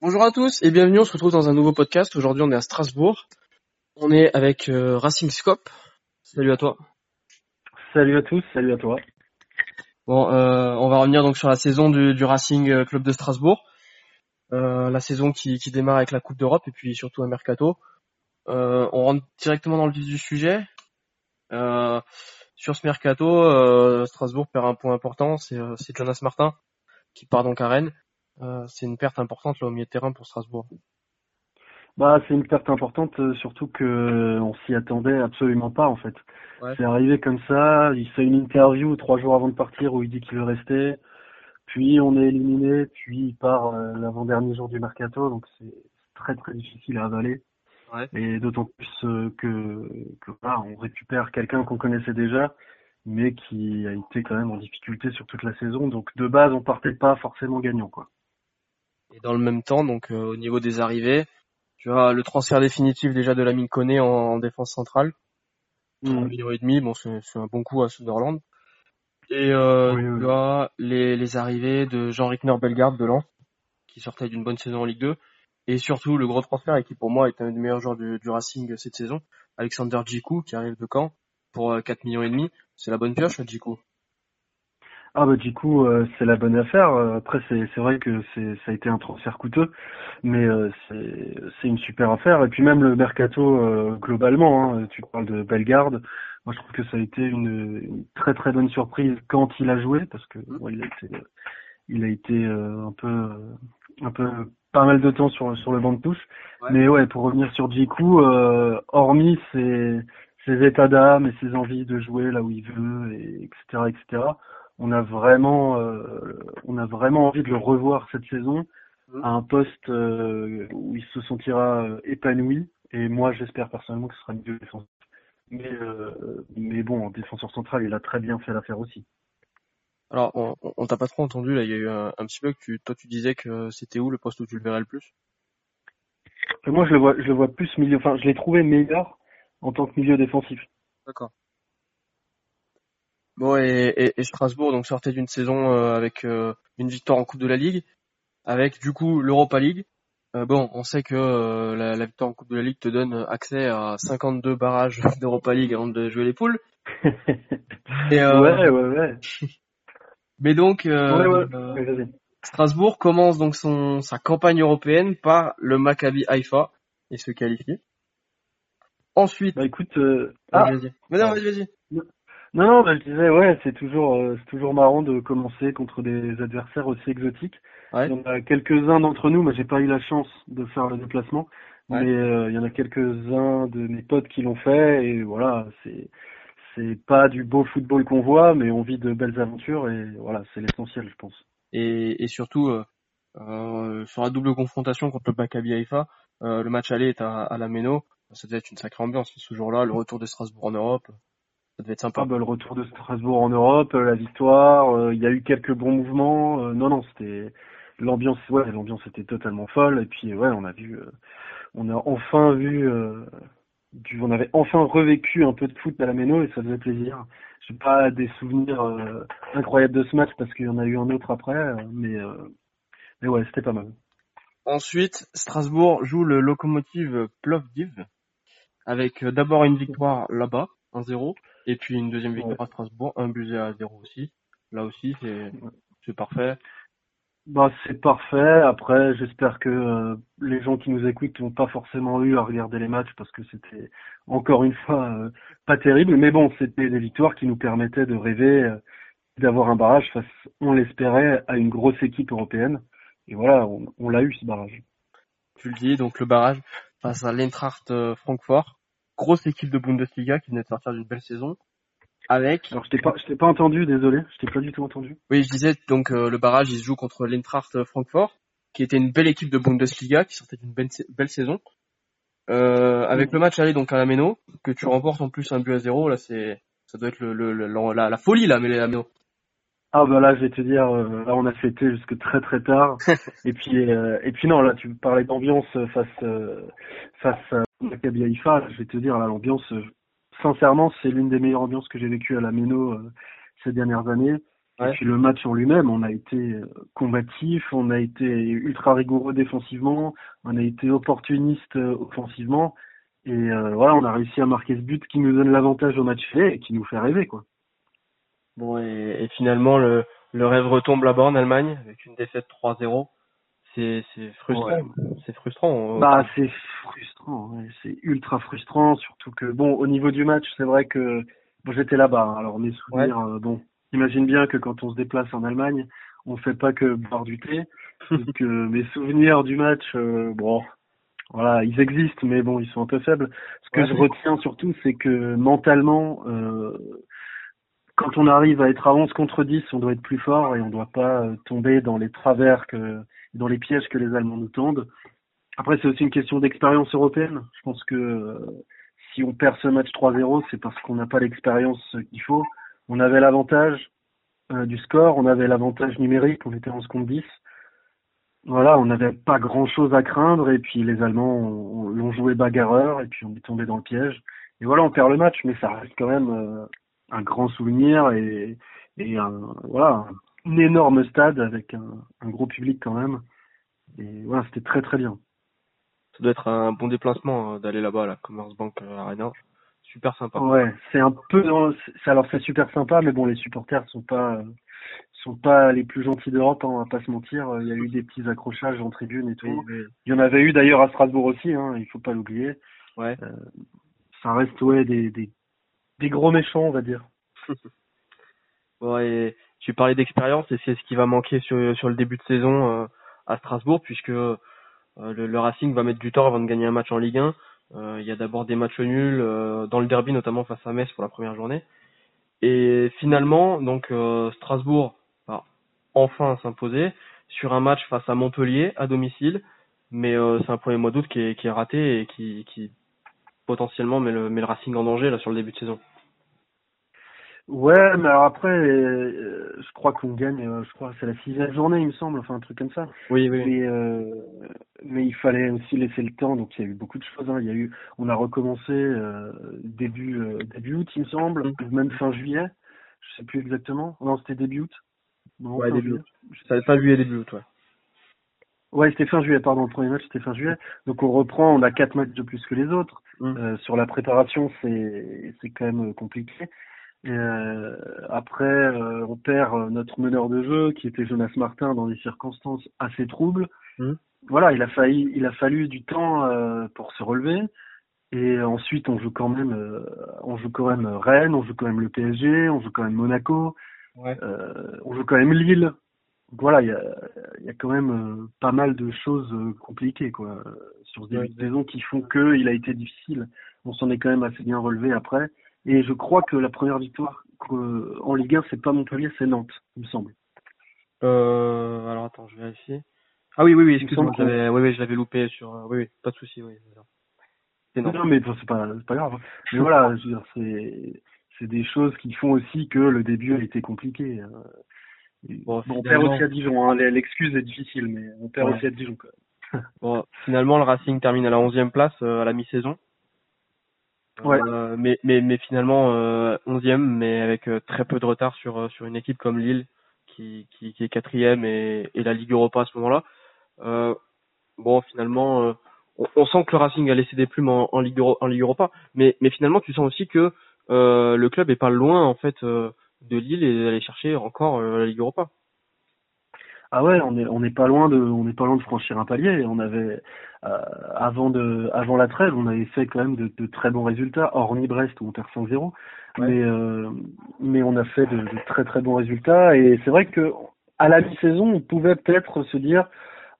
Bonjour à tous et bienvenue, on se retrouve dans un nouveau podcast. Aujourd'hui on est à Strasbourg. On est avec euh, Racing Scope. Salut à toi. Salut à tous, salut à toi. Bon, euh, on va revenir donc sur la saison du, du Racing euh, Club de Strasbourg. Euh, la saison qui, qui démarre avec la Coupe d'Europe et puis surtout un mercato. Euh, on rentre directement dans le vif du sujet. Euh, sur ce mercato, euh, Strasbourg perd un point important, c'est c'est Jonas Martin qui part donc à Rennes. Euh, c'est une perte importante là au milieu de terrain pour Strasbourg. Bah, c'est une perte importante, euh, surtout que euh, on s'y attendait absolument pas en fait. Ouais. C'est arrivé comme ça. Il fait une interview trois jours avant de partir où il dit qu'il veut rester. Puis on est éliminé, puis il part euh, l'avant-dernier jour du mercato, donc c'est très très difficile à avaler. Ouais. Et d'autant plus euh, que, que voilà, on récupère quelqu'un qu'on connaissait déjà, mais qui a été quand même en difficulté sur toute la saison. Donc de base, on partait pas forcément gagnant quoi. Et dans le même temps, donc euh, au niveau des arrivées, tu as le transfert définitif déjà de Lamine Koné en, en défense centrale. Mm. Un million et demi, bon c'est un bon coup à Sunderland. Et euh, Oui, oui. tu as les, les arrivées de Jean-Rickner Bellegarde de Lens, qui sortait d'une bonne saison en Ligue 2. Et surtout le gros transfert et qui pour moi est un des meilleurs joueurs du, du Racing cette saison, Alexander Djikou qui arrive de Caen pour euh, 4 millions et demi. C'est la bonne pioche Djikou. Ah bah du coup euh, c'est la bonne affaire. Euh, Après c'est c'est vrai que c'est ça a été un transfert coûteux, mais euh, c'est c'est une super affaire. Et puis même le mercato euh, globalement, hein, tu parles de Bellegarde. Moi je trouve que ça a été une, une très très bonne surprise quand il a joué parce que bon, il a été il a été euh, un peu un peu pas mal de temps sur sur le banc de touche. Ouais. Mais ouais pour revenir sur Djikou, euh, hormis ses ses états d'âme et ses envies de jouer là où il veut et etc etc on a vraiment euh, on a vraiment envie de le revoir cette saison Mhm. à un poste euh, où il se sentira euh, épanoui. Et moi j'espère personnellement que ce sera milieu défensif mais euh, mais bon en défenseur central il a très bien fait l'affaire aussi. Alors on, on- on t'a pas trop entendu là, il y a eu un, un petit bug. Tu, toi tu disais que c'était où le poste où tu le verrais le plus? Et moi je le vois je le vois plus milieu. Enfin je l'ai trouvé meilleur en tant que milieu défensif. D'accord. Bon et, et, et Strasbourg donc sortait d'une saison euh, avec euh, une victoire en Coupe de la Ligue, avec du coup l'Europa League. Euh, bon, on sait que euh, la, la victoire en Coupe de la Ligue te donne accès à 52 barrages d'Europa League avant de jouer les poules. Et, euh, ouais ouais ouais Mais donc euh, ouais ouais, euh. Strasbourg commence donc son sa campagne européenne par le Maccabi Haïfa et se qualifie. Ensuite, bah écoute euh, ah vas-y, vas-y. Vas-y, vas-y. Non, non, bah, je disais, ouais, c'est toujours, euh, c'est toujours marrant de commencer contre des adversaires aussi exotiques. Ouais. Il y en a quelques-uns d'entre nous, moi j'ai pas eu la chance de faire le déplacement, Ouais. mais euh, il y en a quelques-uns de mes potes qui l'ont fait, et voilà, c'est, c'est pas du beau football qu'on voit, mais on vit de belles aventures, et voilà, c'est l'essentiel, je pense. et, et surtout euh, euh, sur la double confrontation contre le Maccabi Haïfa, euh, le match aller est à, à la Méno, ça devait être une sacrée ambiance ce jour-là, le retour de Strasbourg en Europe, ça devait être sympa. Ah bah, le retour de Strasbourg en Europe, euh, la victoire, euh, il y a eu quelques bons mouvements. euh, non, non, c'était l'ambiance, ouais, l'ambiance était totalement folle. Et puis ouais, on a vu, euh, on a enfin vu, euh, du, on avait enfin revécu un peu de foot à la Méno et ça faisait plaisir. J'ai pas des souvenirs euh, incroyables de ce match parce qu'il y en a eu un autre après, mais euh, mais ouais, c'était pas mal. Ensuite, Strasbourg joue le Lokomotiv Plovdiv avec d'abord une victoire là-bas, 1-0, et puis une deuxième victoire Ouais. à Strasbourg, un but à 0 aussi. Là aussi, c'est parfait. Bah c'est parfait. Après, j'espère que euh, les gens qui nous écoutent n'ont pas forcément eu à regarder les matchs parce que c'était encore une fois euh, pas terrible. Mais bon, c'était des victoires qui nous permettaient de rêver euh, d'avoir un barrage face, on l'espérait, à une grosse équipe européenne. Et voilà, on, on l'a eu ce barrage. Tu le dis, donc le barrage face à l'Eintracht Francfort, grosse équipe de Bundesliga qui venait de sortir d'une belle saison, avec Alors je t'ai pas, je t'ai pas entendu, désolé, je t'ai pas du tout entendu. Oui, je disais donc euh, le barrage, il se joue contre l'Eintracht Francfort, qui était une belle équipe de Bundesliga, qui sortait d'une belle, sa- belle saison. Euh, avec le match aller donc à la Méno, que tu remportes en plus un but à zéro, là c'est ça doit être le, le, le- la, la folie là, mais la Méno. Ah bah là, je vais te dire, euh, là on a fêté jusque très très tard. et puis euh, et puis non, là tu parlais d'ambiance face euh, face Maccabi Haïfa. Je vais te dire, là l'ambiance, euh, sincèrement, c'est l'une des meilleures ambiances que j'ai vécues à la Méno euh, ces dernières années. Et puis le match en lui-même, on a été euh, combatif, on a été ultra rigoureux défensivement, on a été opportuniste offensivement. Et euh, voilà, on a réussi à marquer ce but qui nous donne l'avantage au match fait et qui nous fait rêver, quoi. Bon, et, et finalement, le, le rêve retombe là-bas en Allemagne avec une défaite 3-0. C'est frustrant. C'est frustrant. Bah, c'est frustrant. Ouais. C'est ultra frustrant, surtout que bon, au niveau du match, c'est vrai que bon, j'étais là-bas. Hein. alors mes souvenirs, euh, bon, imagine bien que quand on se déplace en Allemagne, on fait pas que boire du thé. donc mes souvenirs du match, euh, bon, voilà, ils existent, mais bon, ils sont un peu faibles. Ce que je retiens surtout, c'est que mentalement, euh, quand on arrive à être à 11 contre 10, on doit être plus fort et on ne doit pas euh, tomber dans les travers que dans les pièges que les Allemands nous tendent. Après, c'est aussi une question d'expérience européenne. Je pense que euh, si on perd ce match 3-0, c'est parce qu'on n'a pas l'expérience qu'il faut. On avait l'avantage euh, du score, on avait l'avantage numérique, on était 11 contre 10. Voilà, on n'avait pas grand-chose à craindre et puis les Allemands l'ont joué bagarreur et puis on est tombé dans le piège. Et voilà, on perd le match, mais ça reste quand même un grand souvenir et, voilà, énorme stade avec un, un gros public quand même. Et voilà, c'était très très bien. Ça doit être un bon déplacement euh, d'aller là-bas à la Commerzbank euh, Arena. Super sympa. Ouais, c'est un peu alors c'est super sympa mais bon les supporters sont pas sont pas les plus gentils d'Europe, hein, on va pas se mentir, il y a eu des petits accrochages en tribune et tout. Il y en avait eu d'ailleurs à Strasbourg aussi hein, il faut pas l'oublier. Ouais. Euh, ça reste ouais des, des des gros méchants, on va dire. bon, et tu parlais d'expérience et c'est ce qui va manquer sur, sur le début de saison euh, à Strasbourg puisque euh, le, Racing va mettre du temps avant de gagner un match en Ligue 1. Euh, il y a d'abord des matchs nuls dans le derby notamment face à Metz pour la première journée. Et finalement, donc Strasbourg va enfin s'imposer sur un match face à Montpellier à domicile, mais c'est un premier mois d'août qui est, qui est raté et qui, qui potentiellement met le, met le Racing en danger là sur le début de saison. Ouais, mais alors après, euh, je crois qu'on gagne, euh, je crois c'est la sixième journée, il me semble, enfin un truc comme ça. Oui, oui. Mais, euh, mais il fallait aussi laisser le temps, donc il y a eu beaucoup de choses. Hein. Il y a eu, on a recommencé euh, début début août, il me semble, mm. même fin juillet. Je sais plus exactement. Non, c'était début août. Non, ouais, début août. Ça fin juillet, début août, ouais. Ouais, c'était fin juillet, pardon. Le premier match, c'était fin juillet. Donc on reprend, on a quatre matchs de plus que les autres. Mm. sur la préparation, c'est c'est quand même compliqué. Euh, après, euh, on perd euh, notre meneur de jeu, qui était Jonas Martin, dans des circonstances assez troubles. Mmh. Voilà, il a failli, il a fallu du temps euh, pour se relever. Et ensuite, on joue quand même, on joue quand même Rennes, on joue quand même le PSG, on joue quand même Monaco, ouais. on joue quand même Lille. Donc voilà, il y a, y a quand même pas mal de choses compliquées quoi sur ce début de saison qui font que il a été difficile. On s'en est quand même assez bien relevé après. Et je crois que la première victoire en Ligue 1, c'est pas Montpellier, c'est Nantes, il me semble. Euh, alors attends, je vérifie. Ah oui, oui, oui, excuse-moi, oui, oui, je l'avais loupé sur. Euh, oui, oui, pas de souci, oui. Non, non, mais c'est pas, pas grave. Mais voilà, c'est, c'est des choses qui font aussi que le début a été compliqué. Euh. Bon, on perd aussi à Dijon. Hein. L'excuse est difficile, mais on perd aussi à Dijon. Quand bon, finalement, le Racing termine à la 11e place à la mi-saison. Ouais. Euh, mais, mais, mais finalement euh, 11e, mais avec euh, très peu de retard sur, euh, sur une équipe comme Lille qui, qui, qui est quatrième et, et la Ligue Europa à ce moment-là. Euh, bon, finalement, on, on, sent que le Racing a laissé des plumes en, en, Ligue, en Ligue Europa, mais, mais finalement, tu sens aussi que le club est pas loin en fait de Lille et d'aller chercher encore la Ligue Europa. Ah ouais, on est on n'est pas loin de on n'est pas loin de franchir un palier. On avait euh, avant de avant la trêve, on avait fait quand même de, de très bons résultats, hormis Brest où on perd 5-0. Mais euh, mais on a fait de, de, très très bons résultats et c'est vrai que à la mi-saison, on pouvait peut-être se dire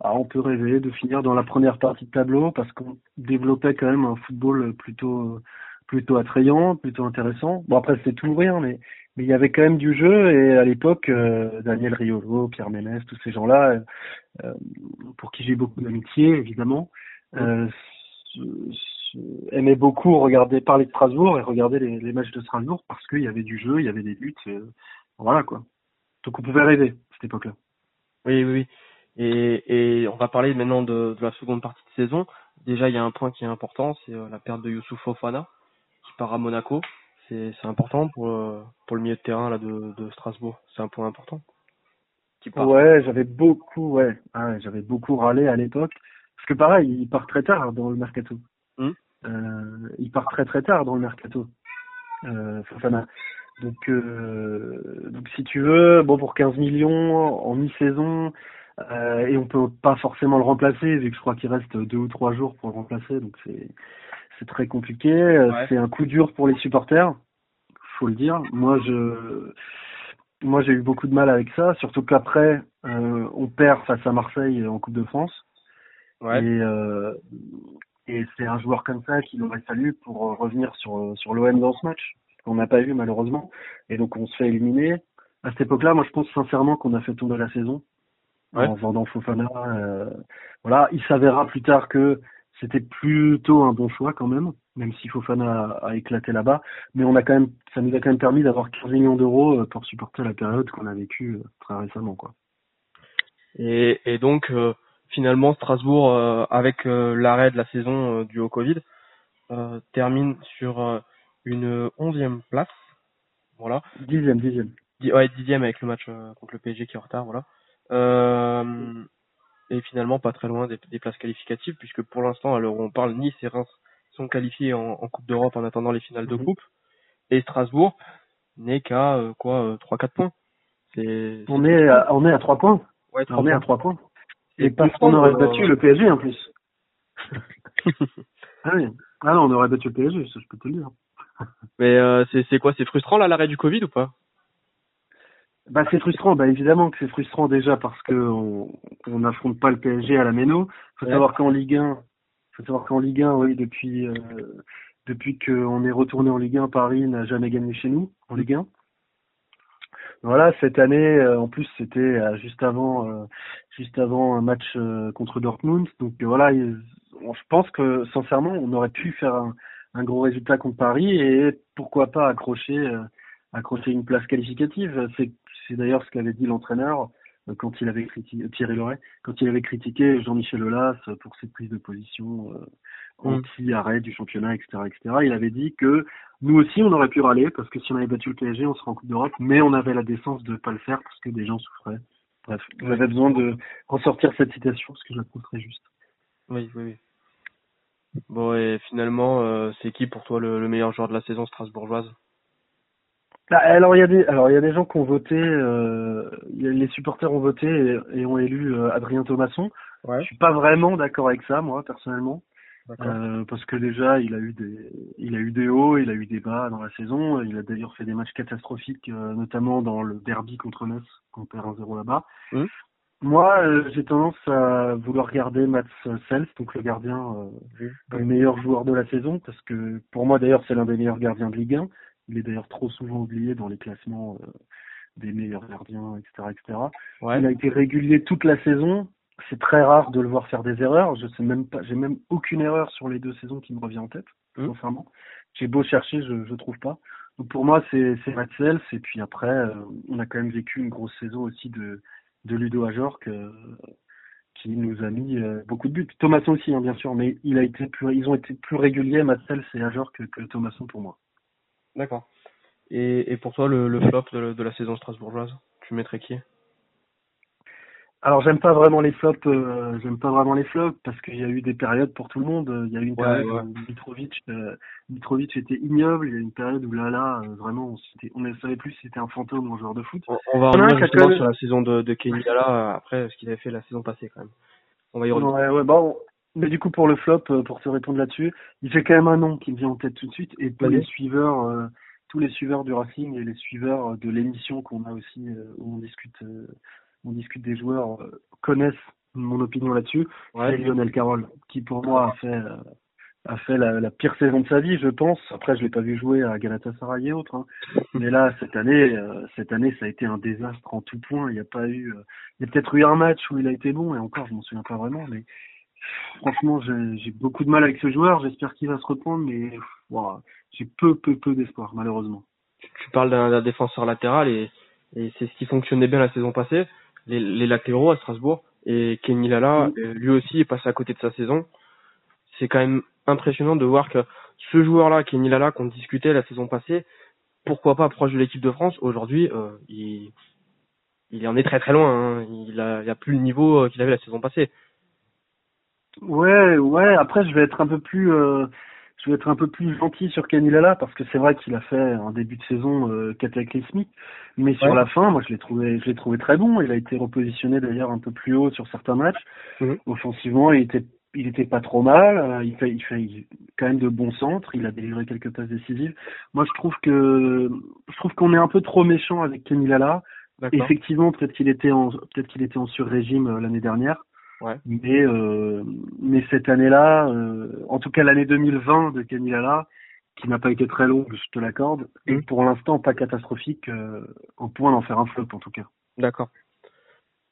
ah, on peut rêver de finir dans la première partie de tableau parce qu'on développait quand même un football plutôt plutôt attrayant, plutôt intéressant. Bon après c'est tout ou rien, mais mais il y avait quand même du jeu et à l'époque euh, Daniel Riolo, Pierre Ménès, tous ces gens-là, euh, pour qui j'ai beaucoup d'amitié évidemment, euh, aimaient beaucoup regarder parler de Strasbourg et regarder les, matchs de Strasbourg parce qu'il y avait du jeu, il y avait des buts, voilà quoi. Donc on pouvait rêver à cette époque-là. Oui, oui, oui. Et, et on va parler maintenant de, de, la seconde partie de saison. Déjà, il y a un point qui est important, c'est la perte de Youssouf Fofana qui part à Monaco c'est important pour pour le milieu de terrain là de, de Strasbourg. C'est un point important. Ouais, j'avais beaucoup, ouais, ah, j'avais beaucoup râlé à l'époque parce que pareil, il part très tard dans le mercato. Hmm. Euh, il part très très tard dans le mercato. Euh, Fofana. Donc, euh, donc si tu veux, bon pour 15 millions en mi-saison, euh, et on peut pas forcément le remplacer vu que je crois qu'il reste deux ou trois jours pour le remplacer, donc c'est c'est très compliqué. Euh, c'est un coup dur pour les supporters, faut le dire. Moi je moi j'ai eu beaucoup de mal avec ça, surtout qu'après euh, on perd face à Marseille en Coupe de France. Ouais. Et, euh, et c'est un joueur comme ça qu'il aurait fallu pour revenir sur, sur l'OM dans ce match, qu'on n'a pas eu malheureusement. Et donc on se fait éliminer. À cette époque-là, moi je pense sincèrement qu'on a fait tomber la saison Ouais. en vendant Fofana. euh, voilà, il s'avérera plus tard que c'était plutôt un bon choix quand même, même si Fofana a, a éclaté là-bas. Mais on a quand même, ça nous a quand même permis d'avoir 15 millions d'euros euh, pour supporter la période qu'on a vécue euh, très récemment, quoi. Et, et donc euh, finalement Strasbourg, euh, avec euh, l'arrêt de la saison dû au Covid, termine sur une onzième place. Voilà. Dixième, dixième. Di- ouais, dixième avec le match contre le PSG qui est en retard, voilà. Euh, et finalement pas très loin des, des places qualificatives, puisque pour l'instant, à l'heure où on parle, Nice et Reims sont qualifiés en, en Coupe d'Europe en attendant les finales de Mhm. coupe, et Strasbourg n'est qu'à euh, quoi euh, 3-4 points. C'est On est, à, on est à trois points. ouais, trois On est à points. trois points. Et parce qu'on aurait euh, battu le PSG en plus. ah oui. Ah non, on aurait battu le PSG, ça je peux te le dire. Mais euh, c'est c'est quoi C'est frustrant là l'arrêt du Covid ou pas? Bah c'est frustrant, bah évidemment que c'est frustrant déjà parce que on on n'affronte pas le PSG à la Méno. Faut Ouais. savoir qu'en Ligue 1, faut savoir qu'en Ligue 1, oui, depuis euh, depuis qu'on est retourné en Ligue 1, Paris n'a jamais gagné chez nous en Ligue 1. Voilà, cette année, euh, en plus, c'était euh, juste avant, euh, juste avant un match contre Dortmund. Donc voilà, je pense que sincèrement, on aurait pu faire un, un gros résultat contre Paris et pourquoi pas accrocher, accrocher une place qualificative. C'est, c'est d'ailleurs ce qu'avait dit l'entraîneur euh, quand il avait critiqué Thierry Loret, quand il avait critiqué Jean-Michel Aulas pour ses prises de position euh, Mm. anti-arrêt du championnat, etc., etc. Il avait dit que nous aussi, on aurait pu râler parce que si on avait battu le PSG, on serait en Coupe d'Europe, mais on avait la décence de pas le faire parce que des gens souffraient. Bref, j'avais besoin de ressortir cette citation parce que je la trouve très juste. Oui, oui, oui. Bon, et finalement, euh, c'est qui pour toi le, le meilleur joueur de la saison strasbourgeoise? Alors il y a des alors il y a des gens qui ont voté, euh, les supporters ont voté et, et ont élu euh, Adrien Thomasson. Ouais. Je suis pas vraiment d'accord avec ça, moi personnellement. Euh, parce que déjà il a eu des il a eu des hauts, il a eu des bas dans la saison. Il a d'ailleurs fait des matchs catastrophiques, euh, notamment dans le derby contre Metz, qu'on perd 1-0 là-bas. Mhm. Moi, euh, j'ai tendance à vouloir regarder Mats Sels, donc le gardien, euh, le meilleur joueur de la saison, parce que pour moi d'ailleurs c'est l'un des meilleurs gardiens de Ligue 1. Il est d'ailleurs trop souvent oublié dans les classements euh, des meilleurs gardiens, etc., etc. Ouais. Il a été régulier toute la saison. C'est très rare de le voir faire des erreurs. Je sais même pas, j'ai même aucune erreur sur les deux saisons qui me revient en tête, Mhm. sincèrement. J'ai beau chercher, je, je trouve pas. Donc pour moi, c'est c'est Mats Sels. Et puis après, euh, on a quand même vécu une grosse saison aussi de de Ludo Ajorc, euh, qui nous a mis euh, beaucoup de buts. Thomasson aussi, hein, bien sûr, mais il a été plus, ils ont été plus réguliers, Mats Sels et Ajorc que, que Thomasson pour moi. D'accord. Et, et pour toi, le, le flop de, de la saison strasbourgeoise, tu mettrais qui? Alors j'aime pas vraiment les flops, euh, j'aime pas vraiment les flops parce qu'il y a eu des périodes pour tout le monde. Il y a eu une période ouais. où Mitrovic, euh, Mitrovic était ignoble. Il y a eu une période où là là euh, vraiment on, ne savait plus si c'était un fantôme ou un joueur de foot. on, on va revenir justement sur la saison de, de Kenny euh, après ce qu'il avait fait la saison passée quand même. On va y revenir. Ouais ouais bon. Mais du coup pour le flop, euh, pour te répondre là-dessus, il fait quand même un nom qui me vient en tête tout de suite et tous Vas-y. les suiveurs, euh, tous les suiveurs du Racing et les suiveurs de l'émission qu'on a aussi euh, où on discute, euh, on discute des joueurs euh, connaissent mon opinion là-dessus. c'est. Lionel Carroll, qui pour moi a fait euh, a fait la, la pire saison de sa vie, je pense. Après, je l'ai pas vu jouer à Galatasaray et autres, hein. mais là cette année, euh, cette année, ça a été un désastre en tout point. Il n'y a pas eu, euh, il y a peut-être eu un match où il a été bon et encore, je m'en souviens pas vraiment, mais franchement, j'ai beaucoup de mal avec ce joueur. J'espère qu'il va se reprendre, mais j'ai peu, peu, peu d'espoir, malheureusement. Tu, parles d'un défenseur latéral et, et c'est ce qui fonctionnait bien la saison passée, les, les latéraux à Strasbourg. Et Kenny Lala, euh, lui aussi, est passé à côté de sa saison. C'est quand même impressionnant de voir que ce joueur-là, Kenny Lala, qu'on discutait la saison passée, pourquoi pas proche de l'équipe de France, aujourd'hui, euh, il, il en est très très loin. Hein. Il, a, il a plus le niveau euh, qu'il avait la saison passée. Ouais, ouais. Après, je vais être un peu plus, euh, je vais être un peu plus gentil sur Kenny Lala parce que c'est vrai qu'il a fait un début de saison euh, cataclysmique, mais sur la fin, moi, je l'ai trouvé, je l'ai trouvé très bon. Il a été repositionné d'ailleurs un peu plus haut sur certains matchs. Mhm. Offensivement, il était, il était pas trop mal. Euh, il fait, il fait quand même de bons centres. Il a délivré quelques passes décisives. Moi, je trouve que, je trouve qu'on est un peu trop méchant avec Kenny Lala. Effectivement, peut-être qu'il était en, peut-être qu'il était en sur-régime euh, l'année dernière. Ouais. Mais euh, mais cette année-là, euh, en tout cas l'année 2020 de Kenny Lala, qui n'a pas été très longue, je te l'accorde, et mmh. pour l'instant pas catastrophique, euh, au point d'en faire un flop en tout cas. D'accord.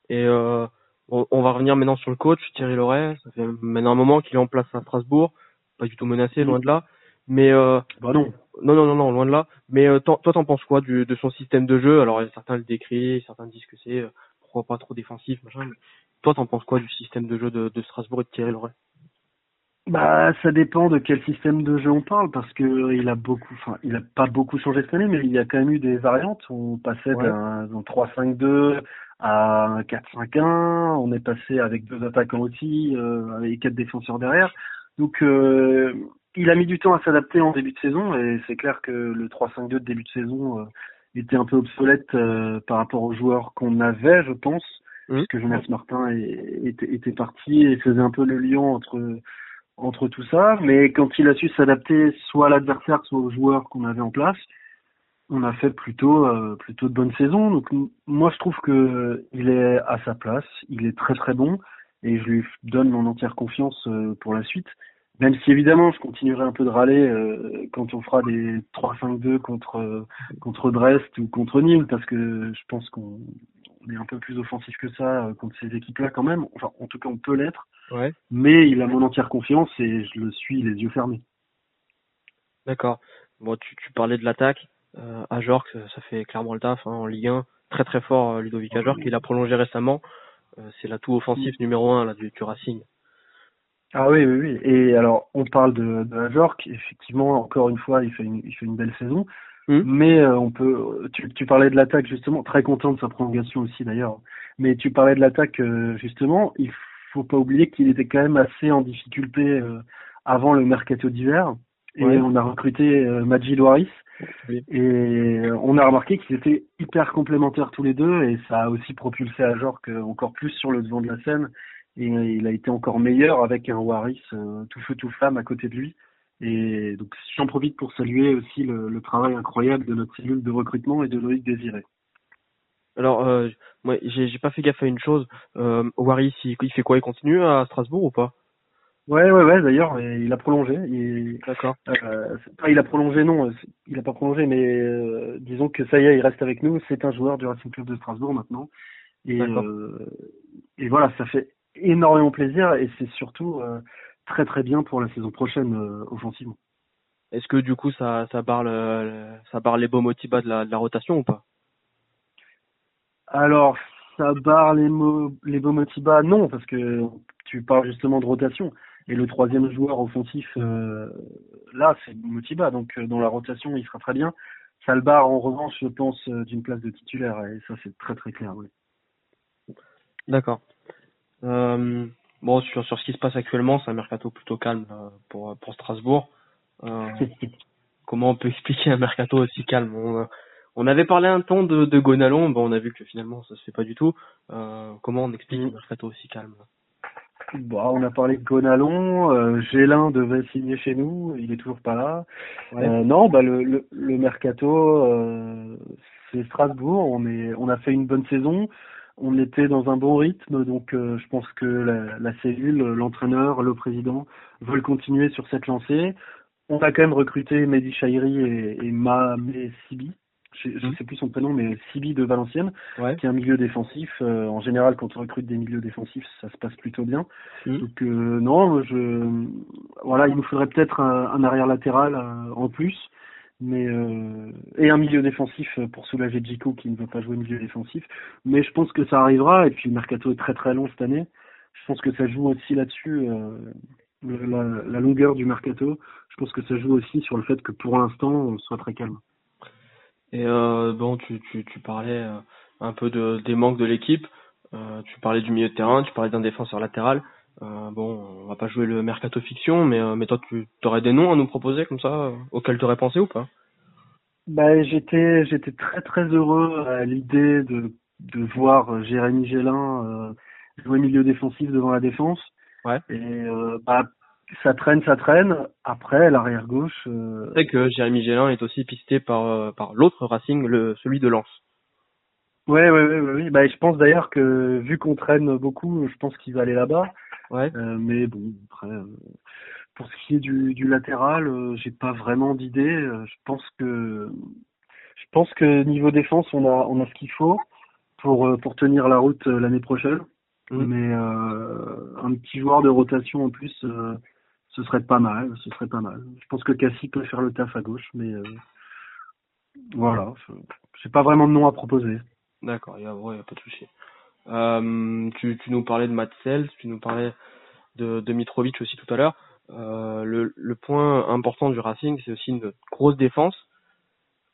Et euh, on, va revenir maintenant sur le coach Thierry Loret. Ça fait maintenant un moment qu'il est en place à Strasbourg, pas du tout menacé, loin de là. Mais euh, bah non. Non, non, non, non, loin de là. Mais euh, toi, t'en penses quoi du, de son système de jeu? Alors certains le décrivent, certains disent que c'est pourquoi pas trop défensif, machin. Toi, t'en penses quoi du système de jeu de, de Strasbourg et de Thierry Loret bah, ça dépend de quel système de jeu on parle, parce que il a beaucoup, enfin, il a pas beaucoup changé cette année, mais il y a quand même eu des variantes. On passait d'un 3-5-2 à un 4-5-1, on est passé avec deux attaquants aussi, euh, avec quatre défenseurs derrière. Donc, euh, il a mis du temps à s'adapter en début de saison, et c'est clair que le 3-5-2 de début de saison euh, était un peu obsolète euh, par rapport aux joueurs qu'on avait, je pense. Mmh. Parce que Jonas Martin était, parti et faisait un peu le lion entre entre tout ça, mais quand il a su s'adapter soit à l'adversaire, soit aux joueurs qu'on avait en place, on a fait plutôt euh, plutôt de bonnes saisons. Donc moi je trouve que il est à sa place, il est très très bon et je lui donne mon entière confiance euh, pour la suite. Même si évidemment je continuerai un peu de râler euh, quand on fera des 3-5-2 contre contre Brest ou contre Nîmes parce que je pense qu'on est un peu plus offensif que ça contre ces équipes-là quand même. Enfin en tout cas on peut l'être. Ouais. Mais il a mon entière confiance et je le suis les yeux fermés. D'accord. Bon, tu, tu parlais de l'attaque. Euh, Ajorc, ça fait clairement le taf hein, en Ligue 1. Très très fort euh, Ludovic Ajorc. Il a prolongé récemment. Euh, c'est l'atout offensif mm. numéro un là, du, du, Racing. Ah oui, oui, oui. Et alors, on parle de, de Ajorc. Effectivement, encore une fois, il fait une, il fait une belle saison. Mm. Mais euh, on peut. Tu, tu parlais de l'attaque justement. Très content de sa prolongation aussi d'ailleurs. Mais tu parlais de l'attaque justement. Il faut pas oublier qu'il était quand même assez en difficulté euh, avant le mercato d'hiver. Et on a recruté euh, Majid Waris. Et euh, on a remarqué qu'ils étaient hyper complémentaires tous les deux. Et ça a aussi propulsé à Jork encore plus sur le devant de la scène. Et il a été encore meilleur avec un Waris tout feu tout flamme à côté de lui. Et donc j'en profite pour saluer aussi le, le, travail incroyable de notre cellule de recrutement et de Loïc Désiré. Alors, euh, moi, j'ai, pas fait gaffe à une chose. Euh, Waris, il, il fait quoi? Il continue à Strasbourg ou pas? Ouais, ouais, ouais. D'ailleurs, il a prolongé. D'accord. Euh, il a prolongé, non. Il a pas prolongé, mais euh, disons que ça y est, il reste avec nous. C'est un joueur du Racing Club de Strasbourg maintenant. Et, euh, et voilà, ça fait énormément plaisir et c'est surtout euh, très très bien pour la saison prochaine offensivement. Est-ce que du coup ça ça barre le, ça barre les beaux motivas de la, de la rotation ou pas? Alors, ça barre les, mots, les Bomotiba, non, parce que tu parles justement de rotation. Et le troisième joueur offensif, euh, là, c'est Motiba. Donc, euh, dans la rotation, il sera très bien. Ça le barre, en revanche, je pense, euh, d'une place de titulaire. Et ça, c'est très, très clair, oui. D'accord. Euh, bon, sur, sur ce qui se passe actuellement, c'est un mercato plutôt calme pour, pour Strasbourg. comment on peut expliquer un mercato aussi calme? On avait parlé un temps de, de Gonalon, bon, on a vu que finalement ça se fait pas du tout. Euh, comment on explique un mercato aussi calme? Bon, on a parlé de Gonalon, euh, Gélin devait signer chez nous, il est toujours pas là. Euh, non, bah le, le, le mercato, euh, c'est Strasbourg. On est, on a fait une bonne saison. On était dans un bon rythme, donc euh, je pense que la, la cellule, l'entraîneur, le président veulent continuer sur cette lancée. On a quand même recruté Mehdi Chahiri et, et Mahame Sibi, je ne mmh. sais plus son prénom, mais Sibi de Valenciennes, qui est un milieu défensif. Euh, en général, quand on recrute des milieux défensifs, ça se passe plutôt bien. Mmh. Donc euh, non, je, voilà, il nous faudrait peut-être un, arrière latéral euh, en plus, mais et un milieu défensif pour soulager Djikou qui ne veut pas jouer milieu défensif. Mais je pense que ça arrivera. Et puis le mercato est très très long cette année. Je pense que ça joue aussi là-dessus. la, longueur du mercato, je pense que ça joue aussi sur le fait que pour l'instant, on soit très calme. Et euh, bon, tu, tu, tu parlais euh, un peu de, des manques de l'équipe. Euh, tu parlais du milieu de terrain, tu parlais d'un défenseur latéral. Euh, bon, on va pas jouer le mercato fiction, mais, euh, mais toi, tu aurais des noms à nous proposer comme ça, euh, auxquels tu aurais pensé ou pas? Bah, j'étais j'étais très très heureux à l'idée de de voir Jérémy Gélin jouer milieu défensif devant la défense. Ouais. Et bah ça traîne, ça traîne. Après, l'arrière gauche. Euh... C'est que Jérémy Gélin est aussi pisté par par l'autre Racing, le celui de Lens. Ouais, ouais, ouais, ouais. Bah, je pense d'ailleurs que vu qu'on traîne beaucoup, je pense qu'il va aller là-bas. Ouais. Euh, mais bon, après, euh, pour ce qui est du, du latéral, euh, j'ai pas vraiment d'idée. Euh, je pense que je pense que niveau défense, on a on a ce qu'il faut pour pour tenir la route l'année prochaine. Mmh. Mais un petit joueur de rotation en plus, ce serait pas mal. Ce serait pas mal. Je pense que Cassie peut faire le taf à gauche, mais voilà, j'ai pas vraiment de nom à proposer. D'accord, il y a, ouais, y a pas de souci. Euh, tu, tu nous parlais de Matsels, tu nous parlais de, de Mitrovic aussi tout à l'heure. Euh, le, le point important du Racing, c'est aussi une grosse défense.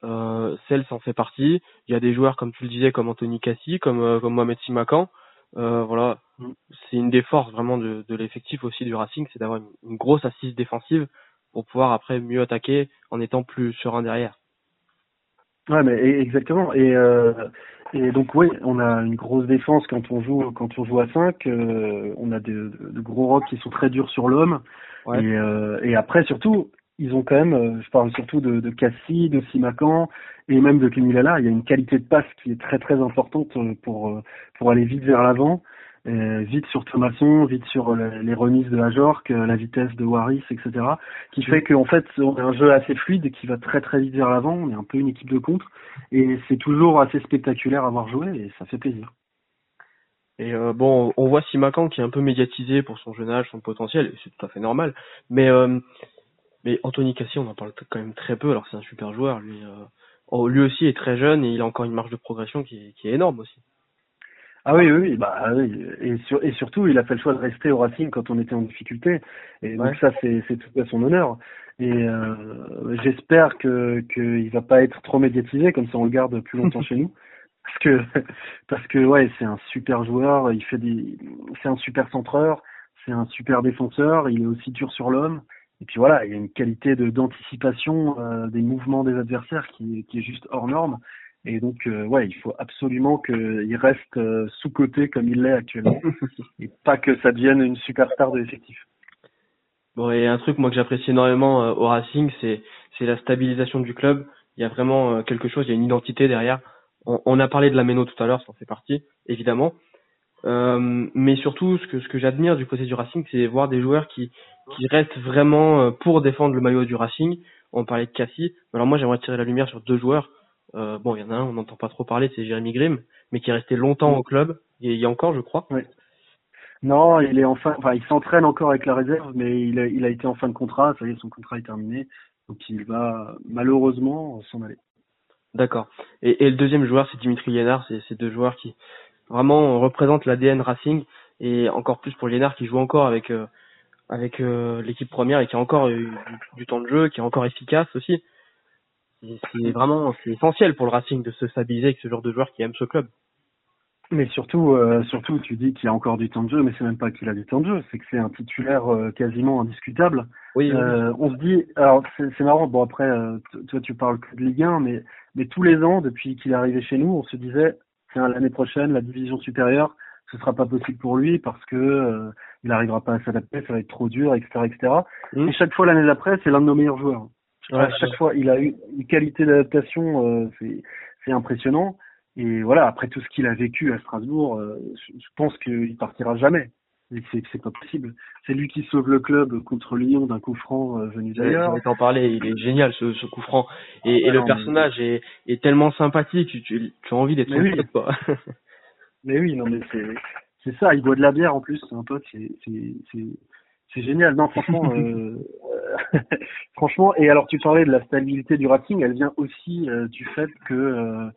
Euh, Cels en fait partie. Il y a des joueurs, comme tu le disais, comme Anthony Cassi, comme, euh, comme Mohamed Simakan. Euh, voilà, mm. c'est une des forces vraiment de, de l'effectif aussi du Racing, c'est d'avoir une, une, grosse assise défensive pour pouvoir après mieux attaquer en étant plus serein derrière. Ouais, mais exactement. Et, euh, et donc oui, on a une grosse défense quand on joue quand on joue à 5. Euh, on a de, de, gros rocks qui sont très durs sur l'homme. Ouais. Et, euh, et après surtout, ils ont quand même, euh, je parle surtout de, de Cassie, de Simakan et même de Kemilala. Il y a une qualité de passe qui est très très importante pour pour aller vite vers l'avant euh, vite sur Thomasson, vite sur les remises de Ajorc, euh, la vitesse de Waris, etc. Qui fait qu'en fait on a un jeu assez fluide qui va très très vite vers l'avant, on est un peu une équipe de contre et c'est toujours assez spectaculaire à voir jouer et ça fait plaisir. Et euh, bon, on voit Simakan qui est un peu médiatisé pour son jeune âge, son potentiel, et c'est tout à fait normal. Mais euh, mais Anthony Cassi, on en parle quand même très peu, alors c'est un super joueur. Lui, oh, lui aussi est très jeune et il a encore une marge de progression qui qui est énorme aussi. Ah oui, oui, bah oui. Et, sur, et surtout, il a fait le choix de rester au Racing quand on était en difficulté. Et donc ça, c'est c'est tout à son honneur. Et euh, j'espère que qu'il va pas être trop médiatisé, comme ça on le garde plus longtemps chez nous. Parce que parce que ouais, c'est un super joueur. Il fait des, c'est un super centreur, c'est un super défenseur. Il est aussi dur sur l'homme. Et puis voilà, il y a une qualité de d'anticipation euh, des mouvements des adversaires qui, qui est juste hors norme. Et donc, euh, ouais, il faut absolument qu'il reste euh, sous-côté comme il l'est actuellement. et pas que ça devienne une superstar de l'effectif. Bon, et un truc, moi, que j'apprécie énormément euh, au Racing, c'est, c'est la stabilisation du club. Il y a vraiment quelque chose, il y a une identité derrière. On, on a parlé de la Méno tout à l'heure, ça en fait partie, évidemment. mais surtout, ce que, ce que j'admire du côté du Racing, c'est voir des joueurs qui, qui restent vraiment pour défendre le maillot du Racing. On parlait de Cassie. Alors moi, j'aimerais tirer la lumière sur deux joueurs. Euh, bon, il y en a un, on n'entend pas trop parler, c'est Jérémy Grimm, mais qui est resté longtemps au club. Il y a encore, je crois. Oui. Non, il est enfin, enfin, il s'entraîne encore avec la réserve, mais il a, il a été en fin de contrat. Ça y est, son contrat est terminé, donc il va malheureusement s'en aller. D'accord. Et, et, le deuxième joueur, c'est Dimitri Liénard. C'est ces deux joueurs qui vraiment représentent l'ADN Racing et encore plus pour Liénard qui joue encore avec euh, avec euh, l'équipe première et qui a encore eu du, du, temps de jeu, qui est encore efficace aussi c'est vraiment c'est essentiel pour le Racing de se stabiliser avec ce genre de joueur qui aime ce club. Mais surtout, euh, surtout, tu dis qu'il a encore du temps de jeu, mais c'est même pas qu'il a du temps de jeu, c'est que c'est un titulaire euh, quasiment indiscutable. Oui. Euh, on se dit, alors c'est marrant. Bon après, toi tu parles que de Ligue 1, mais mais tous les ans depuis qu'il est arrivé chez nous, on se disait, tiens l'année prochaine la division supérieure, ce sera pas possible pour lui parce que il n'arrivera pas à s'adapter, ça va être trop dur, etc., etc. Mmh. Et chaque fois l'année d'après, c'est l'un de nos meilleurs joueurs. À chaque fois, il a eu une qualité d'adaptation, euh, c'est impressionnant. Et voilà, après tout ce qu'il a vécu à Strasbourg, euh, je pense qu'il partira jamais. C'est pas possible. C'est lui qui sauve le club contre Lyon d'un coup franc euh, venu d'ailleurs. t'en parler, il est génial ce, ce coup franc. Et, et le personnage est, est, tellement sympathique, tu, tu, tu as envie d'être son oui. pote quoi. mais oui, non mais c'est ça, il boit de la bière en plus, c'est un pote, c'est c'est génial. Non, franchement, euh, franchement. Et alors, tu parlais de la stabilité du Racing, elle vient aussi euh, du fait que euh,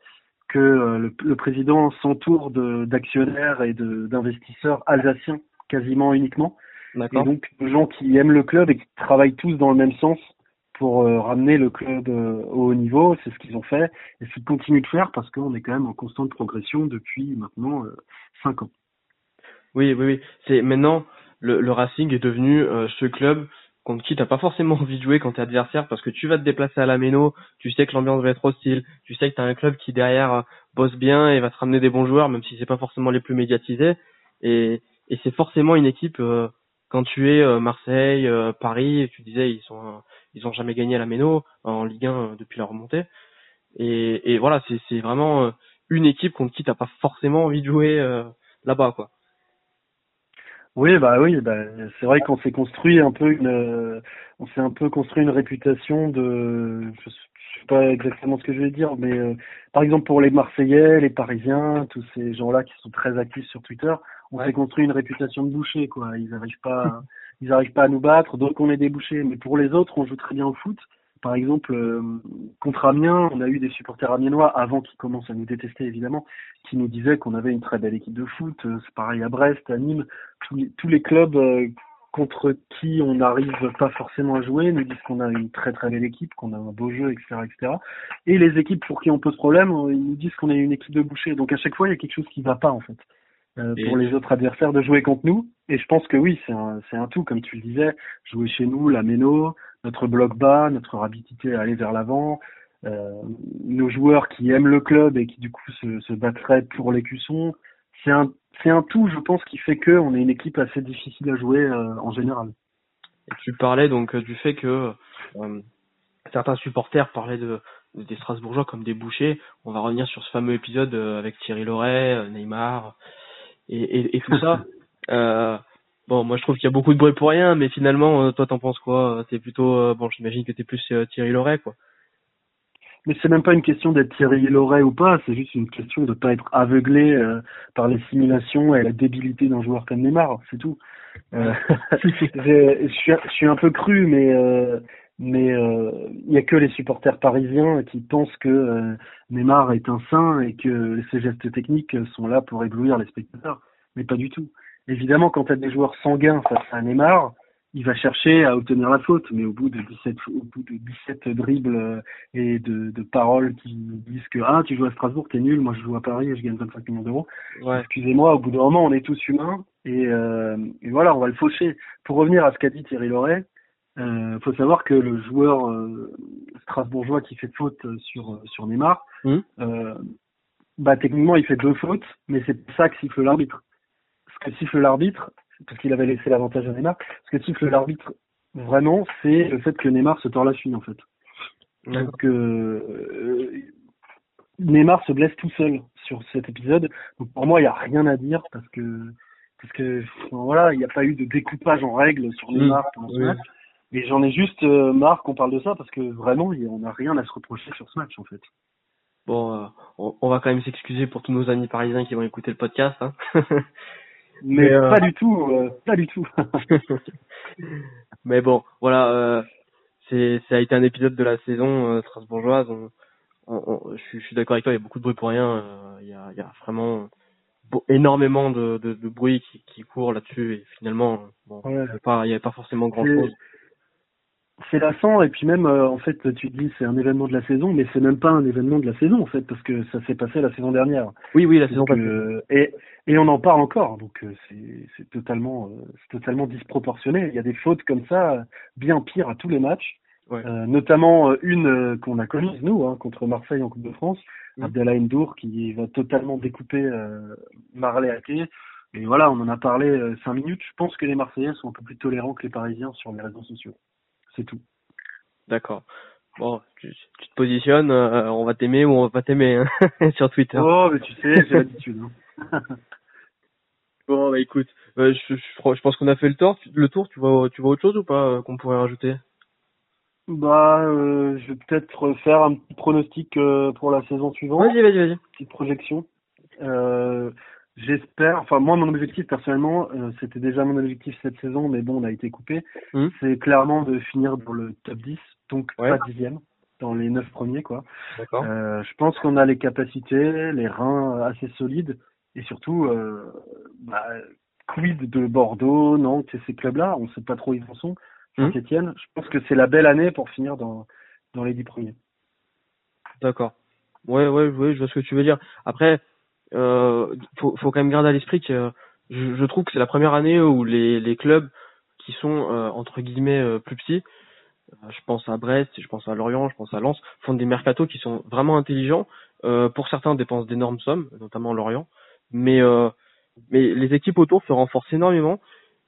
que le, le, président s'entoure d'actionnaires et d'investisseurs alsaciens quasiment uniquement. Et donc, des gens qui aiment le club et qui travaillent tous dans le même sens pour ramener le club au haut niveau. C'est ce qu'ils ont fait et ce qu'ils continuent de faire parce qu'on est quand même en constante progression depuis maintenant cinq ans. Oui, oui, oui. C'est maintenant le, Racing est devenu ce club contre qui t'as pas forcément envie de jouer quand t'es adversaire parce que tu vas te déplacer à la Méno, tu sais que l'ambiance va être hostile, tu sais que t'as un club qui derrière bosse bien et va te ramener des bons joueurs même si c'est pas forcément les plus médiatisés et, c'est forcément une équipe quand tu es euh, Marseille, euh, Paris, tu disais ils sont ils ont jamais gagné à la Méno en Ligue 1 euh, depuis la remontée. Et, et voilà, c'est c'est vraiment une équipe contre qui t'as pas forcément envie de jouer là-bas quoi. Oui, bah oui, bah, c'est vrai qu'on s'est construit un peu une, on s'est un peu construit une réputation de, je, sais pas exactement ce que je vais dire, mais par exemple pour les Marseillais, les Parisiens, tous ces gens-là qui sont très actifs sur Twitter, on s'est construit une réputation de boucher, quoi. Ils n'arrivent pas, ils arrivent pas à nous battre, donc on est des bouchers. Mais pour les autres, on joue très bien au foot. Par exemple, euh, contre Amiens, on a eu des supporters amiénois avant qu'ils commencent à nous détester évidemment, qui nous disaient qu'on avait une très belle équipe de foot. Euh, c'est pareil à Brest, à Nîmes, tous les, clubs euh, contre qui on n'arrive pas forcément à jouer nous disent qu'on a une très très belle équipe, qu'on a un beau jeu, etc., etc. Et les équipes pour qui on pose problème, ils nous disent qu'on est une équipe de boucher. Donc à chaque fois, il y a quelque chose qui va pas en fait. Euh, pour les autres adversaires de jouer contre nous. Et je pense que oui, c'est un, un tout, comme tu le disais, jouer chez nous, la méno, notre bloc bas, notre rapidité à aller vers l'avant, euh, nos joueurs qui aiment le club et qui du coup se, se battraient pour l'écusson. C'est un, c'est un tout, je pense, qui fait que on est une équipe assez difficile à jouer euh, en général. Et tu parlais donc du fait que certains supporters parlaient de, des Strasbourgeois comme des bouchers. On va revenir sur ce fameux épisode avec Thierry Loret, Neymar, et, et, et tout ça. Euh, bon, moi je trouve qu'il y a beaucoup de bruit pour rien, mais finalement, euh, toi t'en penses quoi? C'est plutôt, euh, bon, j'imagine que t'es plus Thierry Loret, quoi. Mais c'est même pas une question d'être Thierry Loret ou pas, c'est juste une question de pas être aveuglé par les simulations et la débilité d'un joueur comme Neymar, c'est tout. Euh, je, suis, je suis un peu cru, mais mais il y a que les supporters parisiens qui pensent que Neymar est un saint et que ses gestes techniques sont là pour éblouir les spectateurs, mais pas du tout. Évidemment, quand tu as des joueurs sanguins face à Neymar, il va chercher à obtenir la faute, mais au bout de 17, au bout de 17 dribbles euh, et de, de paroles qui disent que ah tu joues à Strasbourg, t'es nul, moi je joue à Paris et je gagne 25 millions d'euros. Ouais. Excusez-moi, au bout d'un moment on est tous humains et, euh, et, voilà on va le faucher. Pour revenir à ce qu'a dit Thierry Loret, euh, faut savoir que le joueur euh, strasbourgeois qui fait faute sur sur Neymar, mmh. euh, bah techniquement il fait deux fautes, mais c'est ça que siffle l'arbitre. Ce que siffle l'arbitre, parce qu'il avait laissé l'avantage à Neymar, ce que siffle l'arbitre vraiment, c'est le fait que Neymar se tord la cheville en fait. Donc euh, Neymar se blesse tout seul sur cet épisode. Donc pour moi il n'y a rien à dire parce que parce que voilà il n'y a pas eu de découpage en règle sur mmh. Neymar pendant ce match. Et j'en ai juste euh, marre qu'on parle de ça parce que vraiment, on n'a rien à se reprocher sur ce match en fait. Bon, euh, on, va quand même s'excuser pour tous nos amis parisiens qui vont écouter le podcast. Hein. Mais, euh, pas du tout, pas du tout. Mais bon, voilà, c'est ça a été un épisode de la saison strasbourgeoise. je, suis, je suis d'accord avec toi, il y a beaucoup de bruit pour rien. Il y, a, y a vraiment énormément de, de, de bruit qui, qui court là-dessus et finalement, bon, il n'y avait, avait, pas forcément grand-chose c'est lassant et puis même euh, en fait tu dis c'est un événement de la saison mais c'est même pas un événement de la saison en fait parce que ça s'est passé la saison dernière. Oui oui la saison euh, et et on en parle encore donc euh, c'est c'est totalement euh, c'est totalement disproportionné. Il y a des fautes comme ça bien pires à tous les matchs. Ouais. notamment une qu'on a connue nous hein, contre Marseille en Coupe de France, mmh. Abdallah Ndour qui va totalement découper Marley Ake. Et voilà, on en a parlé cinq minutes. Je pense que les Marseillais sont un peu plus tolérants que les Parisiens sur les réseaux sociaux c'est tout. D'accord. Bon, tu, tu, te positionnes, euh, on va t'aimer ou on va pas t'aimer hein, sur Twitter. Oh, mais tu sais, j'ai l'habitude. Hein. bon, bah écoute, euh, je, je, je, pense qu'on a fait le tour. Le tour, tu vois, tu vois autre chose ou pas euh, qu'on pourrait rajouter? Bah, je vais peut-être faire un petit pronostic pour la saison suivante. Vas-y, vas-y, vas-y. Petite projection. J'espère, enfin moi mon objectif personnellement, euh, c'était déjà mon objectif cette saison, mais bon on a été coupé. Mmh. C'est clairement de finir dans le top 10, donc pas dixième, dans les neuf premiers quoi. Euh, je pense qu'on a les capacités, les reins assez solides et surtout, euh, bah, quid de Bordeaux, Nantes et ces clubs-là? On sait pas trop où ils en sont. Mhm. Saint-Etienne, je pense que c'est la belle année pour finir dans, dans les dix premiers. D'accord. Ouais, ouais, ouais, je vois ce que tu veux dire. Après, euh, faut, quand même garder à l'esprit que je, je trouve que c'est la première année où les, clubs qui sont euh, entre guillemets euh, plus petits, euh, je pense à Brest, je pense à Lorient, je pense à Lens, font des mercatos qui sont vraiment intelligents. Euh, pour certains, dépensent d'énormes sommes, notamment Lorient, mais euh, les équipes autour se renforcent énormément.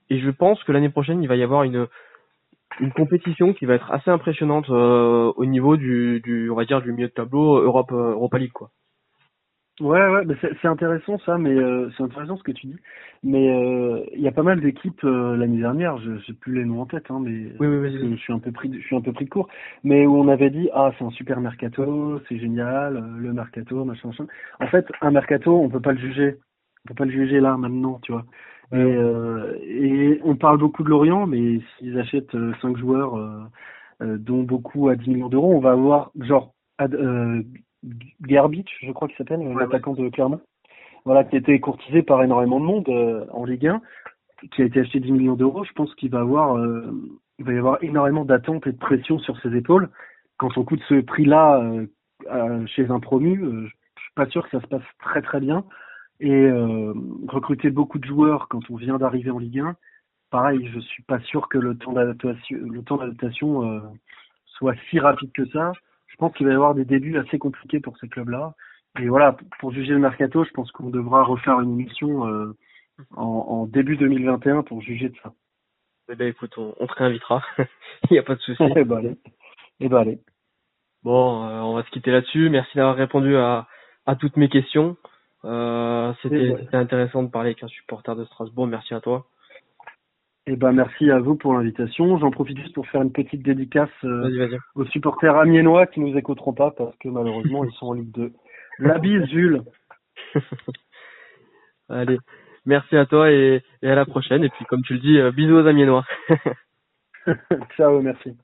Et je pense que l'année prochaine, il va y avoir une compétition qui va être assez impressionnante euh, au niveau du, du, on va dire, du milieu de tableau Europe euh, Europa League quoi. Ouais, ouais, mais c'est intéressant ça, mais euh, c'est intéressant ce que tu dis. Mais euh, il y a pas mal d'équipes euh, l'année dernière, je j'ai plus les noms en tête, hein, mais Oui, oui, que je suis un peu pris, de- je suis un peu pris de court. Mais où on avait dit ah c'est un super mercato, c'est génial, euh, le mercato, machin, machin. En fait, un mercato, on peut pas le juger, on peut pas le juger là maintenant, tu vois. Et, euh, et on parle beaucoup de Lorient, mais s'ils achètent cinq joueurs, dont beaucoup à 10 millions d'euros, on va avoir genre Ad- euh, Gerbic, je crois qu'il s'appelle, Ouais, l'attaquant de Clermont. Voilà, qui a été courtisé par énormément de monde euh, en Ligue 1, qui a été acheté 10 millions d'euros. Je pense qu'il va avoir, euh, il va y avoir énormément d'attentes et de pression sur ses épaules. Quand on coûte ce prix-là euh, chez un promu, je suis pas sûr que ça se passe très très bien. Et recruter beaucoup de joueurs quand on vient d'arriver en Ligue 1, pareil, je suis pas sûr que le temps d'adaptation, le temps d'adaptation soit si rapide que ça. Je pense qu'il va y avoir des débuts assez compliqués pour ces clubs-là. Et voilà, pour- juger le mercato, je pense qu'on devra refaire une émission euh, en, en début 2021 pour juger de ça. Eh ben écoute, on, on te réinvitera. Il n'y a pas de souci. Eh ben allez. Eh ben allez. Bon, euh, on va se quitter là-dessus. Merci d'avoir répondu à, à toutes mes questions. Euh, c'était ouais. c'était intéressant de parler avec un supporter de Strasbourg. Merci à toi. Eh ben merci à vous pour l'invitation. J'en profite juste pour faire une petite dédicace euh, aux supporters amiénois qui nous écouteront pas parce que malheureusement ils sont en Ligue 2. La bise, Jules. Allez, merci à toi et, et à la prochaine. Et puis, comme tu le dis, euh, bisous aux Amiénois. Ciao, merci.